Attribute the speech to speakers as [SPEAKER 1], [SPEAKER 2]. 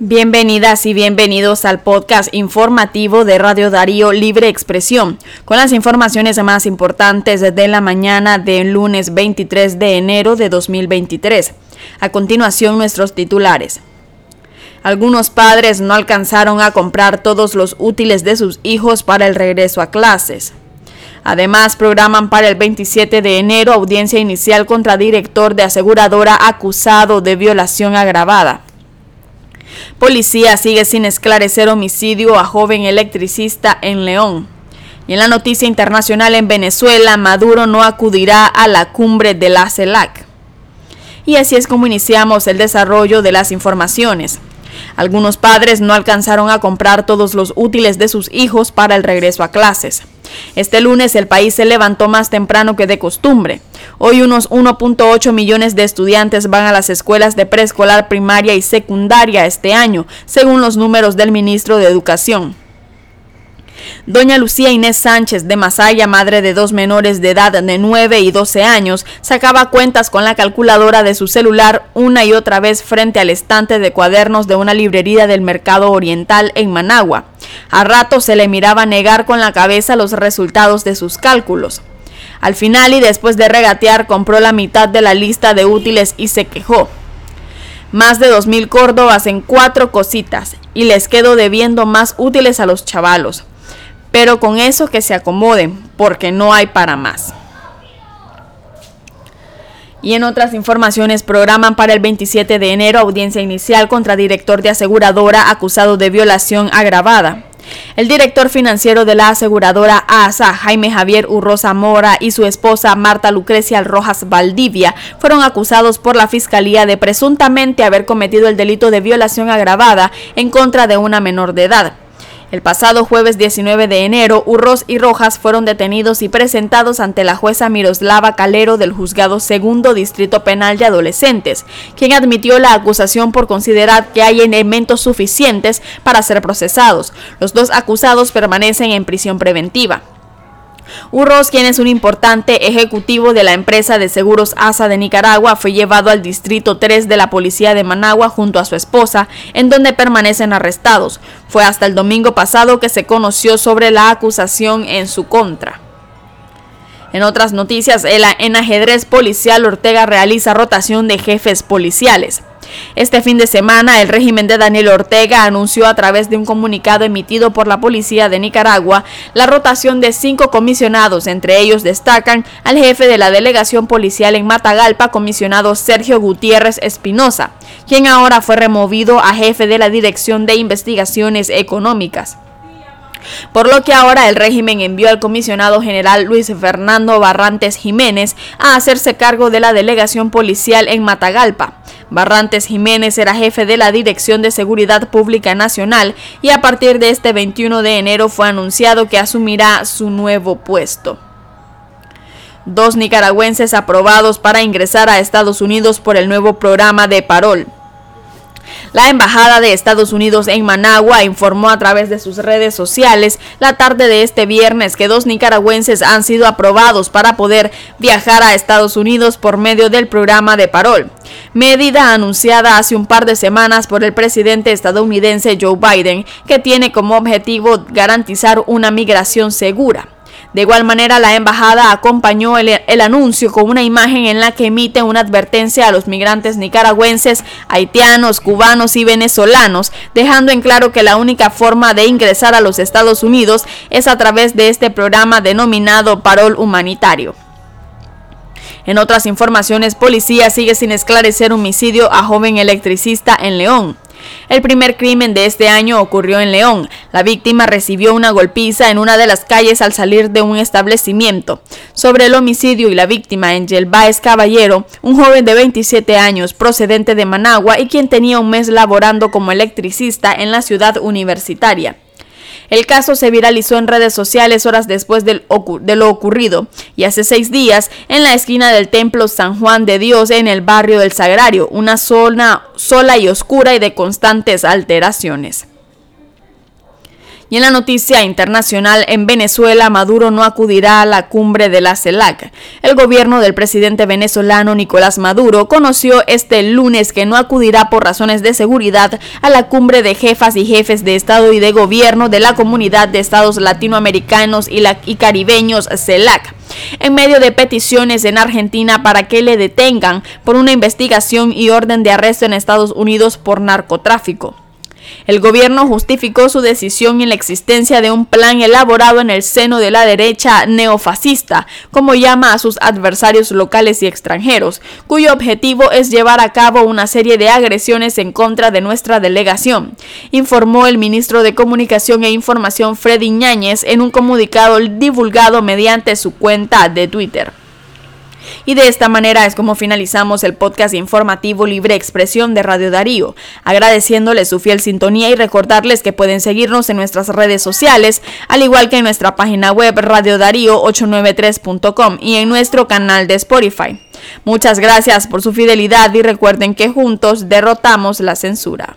[SPEAKER 1] Bienvenidas y bienvenidos al podcast informativo de Radio Darío Libre Expresión, con las informaciones más importantes de la mañana del lunes 23 de enero de 2023. A continuación, nuestros titulares. Algunos padres no alcanzaron a comprar todos los útiles de sus hijos para el regreso a clases. Además, programan para el 27 de enero audiencia inicial contra director de aseguradora acusado de violación agravada. Policía sigue sin esclarecer homicidio a joven electricista en León. Y en la noticia internacional en Venezuela, Maduro no acudirá a la cumbre de la CELAC. Y así es como iniciamos el desarrollo de las informaciones. Algunos padres no alcanzaron a comprar todos los útiles de sus hijos para el regreso a clases. Este lunes el país se levantó más temprano que de costumbre. Hoy unos 1.8 millones de estudiantes van a las escuelas de preescolar, primaria y secundaria este año, según los números del ministro de Educación. Doña Lucía Inés Sánchez de Masaya, madre de dos menores de edad de 9 y 12 años, sacaba cuentas con la calculadora de su celular una y otra vez frente al estante de cuadernos de una librería del Mercado Oriental en Managua. A rato se le miraba negar con la cabeza los resultados de sus cálculos. Al final y después de regatear compró la mitad de la lista de útiles y se quejó. Más de dos mil córdobas en cuatro cositas y les quedo debiendo más útiles a los chavalos pero con eso que se acomoden, porque no hay para más. Y en otras informaciones, programan para el 27 de enero audiencia inicial contra director de aseguradora acusado de violación agravada. El director financiero de la aseguradora ASA, Jaime Javier Urrosa Mora, y su esposa Marta Lucrecia Rojas Valdivia fueron acusados por la Fiscalía de presuntamente haber cometido el delito de violación agravada en contra de una menor de edad. El pasado jueves 19 de enero, Urros y Rojas fueron detenidos y presentados ante la jueza Miroslava Calero del Juzgado Segundo Distrito Penal de Adolescentes, quien admitió la acusación por considerar que hay elementos suficientes para ser procesados. Los dos acusados permanecen en prisión preventiva. Urros, quien es un importante ejecutivo de la empresa de seguros ASA de Nicaragua, fue llevado al Distrito 3 de la Policía de Managua junto a su esposa, en donde permanecen arrestados. Fue hasta el domingo pasado que se conoció sobre la acusación en su contra. En otras noticias, en ajedrez policial Ortega realiza rotación de jefes policiales. Este fin de semana, el régimen de Daniel Ortega anunció a través de un comunicado emitido por la Policía de Nicaragua la rotación de cinco comisionados. Entre ellos destacan al jefe de la delegación policial en Matagalpa, comisionado Sergio Gutiérrez Espinosa, quien ahora fue removido a jefe de la Dirección de Investigaciones Económicas por lo que ahora el régimen envió al comisionado general Luis Fernando Barrantes Jiménez a hacerse cargo de la delegación policial en Matagalpa. Barrantes Jiménez era jefe de la Dirección de Seguridad Pública Nacional y a partir de este 21 de enero fue anunciado que asumirá su nuevo puesto. Dos nicaragüenses aprobados para ingresar a Estados Unidos por el nuevo programa de Parol. La Embajada de Estados Unidos en Managua informó a través de sus redes sociales la tarde de este viernes que dos nicaragüenses han sido aprobados para poder viajar a Estados Unidos por medio del programa de Parol, medida anunciada hace un par de semanas por el presidente estadounidense Joe Biden, que tiene como objetivo garantizar una migración segura. De igual manera, la embajada acompañó el, anuncio con una imagen en la que emite una advertencia a los migrantes nicaragüenses, haitianos, cubanos y venezolanos, dejando en claro que la única forma de ingresar a los Estados Unidos es a través de este programa denominado Parol Humanitario. En otras informaciones, policía sigue sin esclarecer homicidio a joven electricista en León. El primer crimen de este año ocurrió en León. La víctima recibió una golpiza en una de las calles al salir de un establecimiento. Sobre el homicidio y la víctima, Angel Baez Caballero, un joven de 27 años procedente de Managua y quien tenía un mes laborando como electricista en la ciudad universitaria. El caso se viralizó en redes sociales horas después de lo ocurrido y hace seis días en la esquina del templo San Juan de Dios en el barrio del Sagrario, una zona sola y oscura y de constantes alteraciones. Y en la noticia internacional, en Venezuela, Maduro no acudirá a la cumbre de la CELAC. El gobierno del presidente venezolano Nicolás Maduro conoció este lunes que no acudirá por razones de seguridad a la cumbre de jefas y jefes de Estado y de Gobierno de la Comunidad de Estados Latinoamericanos y, Caribeños CELAC en medio de peticiones en Argentina para que le detengan por una investigación y orden de arresto en Estados Unidos por narcotráfico. El gobierno justificó su decisión en la existencia de un plan elaborado en el seno de la derecha neofascista, como llama a sus adversarios locales y extranjeros, cuyo objetivo es llevar a cabo una serie de agresiones en contra de nuestra delegación, informó el ministro de Comunicación e Información Freddy Ñáñez en un comunicado divulgado mediante su cuenta de Twitter. Y de esta manera es como finalizamos el podcast informativo Libre Expresión de Radio Darío, agradeciéndoles su fiel sintonía y recordarles que pueden seguirnos en nuestras redes sociales, al igual que en nuestra página web radiodarío893.com y en nuestro canal de Spotify. Muchas gracias por su fidelidad y recuerden que juntos derrotamos la censura.